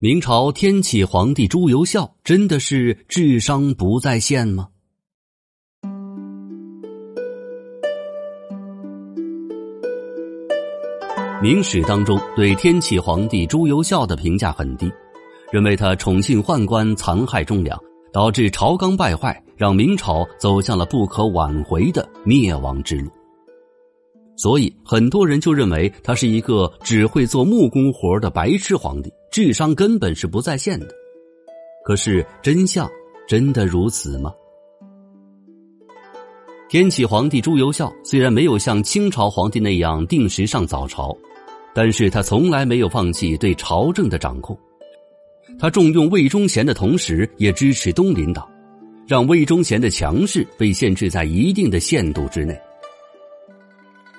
明朝天启皇帝朱由校真的是智商不在线吗？明史当中对天启皇帝朱由校的评价很低，认为他宠信宦官，残害忠良，导致朝纲败坏，让明朝走向了不可挽回的灭亡之路。所以很多人就认为他是一个只会做木工活的白痴皇帝，智商根本是不在线的。可是真相真的如此吗？天启皇帝朱由校虽然没有像清朝皇帝那样定时上早朝，但是他从来没有放弃对朝政的掌控。他重用魏忠贤的同时，也支持东林党，让魏忠贤的强势被限制在一定的限度之内。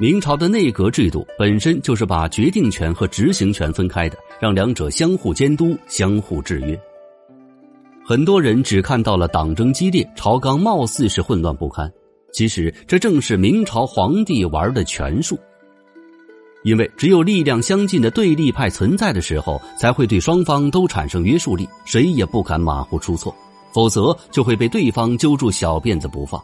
明朝的内阁制度本身就是把决定权和执行权分开的，让两者相互监督、相互制约。很多人只看到了党争激烈，朝纲貌似是混乱不堪，其实这正是明朝皇帝玩的权术。因为只有力量相近的对立派存在的时候，才会对双方都产生约束力，谁也不敢马虎出错，否则就会被对方揪住小辫子不放。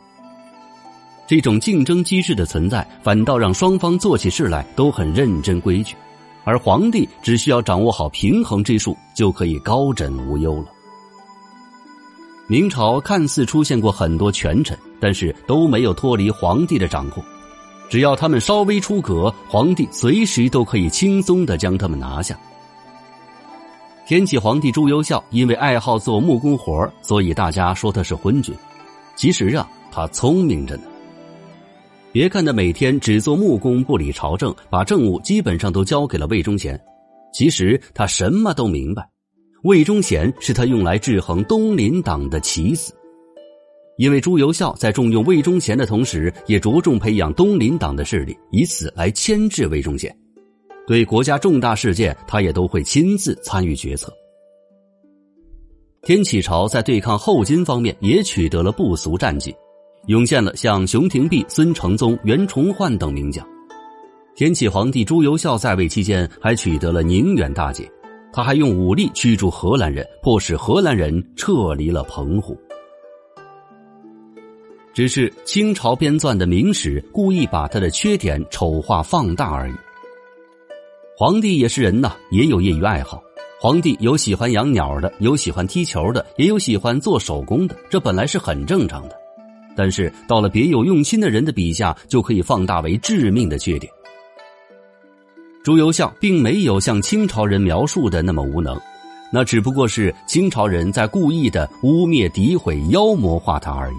这种竞争机制的存在，反倒让双方做起事来都很认真规矩，而皇帝只需要掌握好平衡之术，就可以高枕无忧了。明朝看似出现过很多权臣，但是都没有脱离皇帝的掌控，只要他们稍微出格，皇帝随时都可以轻松的将他们拿下。天启皇帝朱由校因为爱好做木工活所以大家说他是昏君，其实啊，他聪明着呢。别看他每天只做木工，不理朝政，把政务基本上都交给了魏忠贤。其实他什么都明白，魏忠贤是他用来制衡东林党的棋子。因为朱由校在重用魏忠贤的同时，也着重培养东林党的势力，以此来牵制魏忠贤。对国家重大事件，他也都会亲自参与决策。天启朝在对抗后金方面也取得了不俗战绩。涌现了像熊廷弼、孙承宗、袁崇焕等名将。天启皇帝朱由校在位期间还取得了宁远大捷，他还用武力驱逐荷兰人，迫使荷兰人撤离了澎湖。只是清朝编撰的明史故意把他的缺点丑化放大而已。皇帝也是人呐，也有业余爱好。皇帝有喜欢养鸟的，有喜欢踢球的，也有喜欢做手工的，这本来是很正常的。但是到了别有用心的人的笔下，就可以放大为致命的缺点。朱由校并没有像清朝人描述的那么无能，那只不过是清朝人在故意的污蔑、诋毁、妖魔化他而已。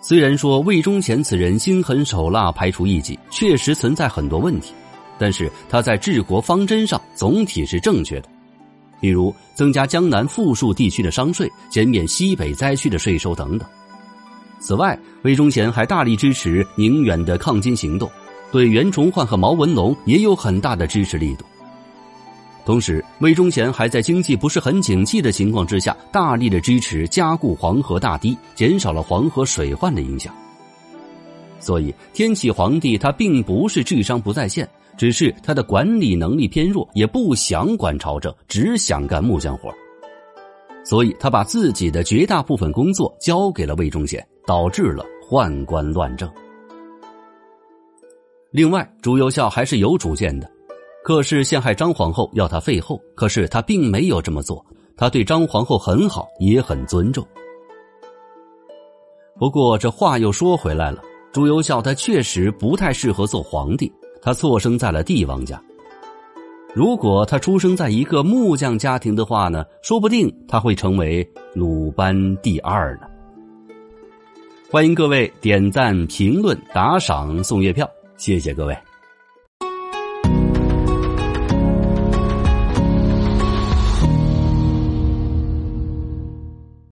虽然说魏忠贤此人心狠手辣、排除异己，确实存在很多问题，但是他在治国方针上总体是正确的。比如增加江南富庶地区的商税，减免西北灾区的税收等等。此外，魏忠贤还大力支持宁远的抗金行动，对袁崇焕和毛文龙也有很大的支持力度。同时，魏忠贤还在经济不是很景气的情况之下，大力的支持加固黄河大堤，减少了黄河水患的影响。所以，天启皇帝他并不是智商不在线，只是他的管理能力偏弱，也不想管朝政，只想干木匠活。所以他把自己的绝大部分工作交给了魏忠贤。导致了宦官乱政。另外，朱由校还是有主见的。克氏陷害张皇后，要他废后，可是他并没有这么做。他对张皇后很好，也很尊重。不过，这话又说回来了，朱由校他确实不太适合做皇帝。他错生在了帝王家。如果他出生在一个木匠家庭的话呢，说不定他会成为鲁班第二呢。欢迎各位点赞、评论、打赏、送月票，谢谢各位。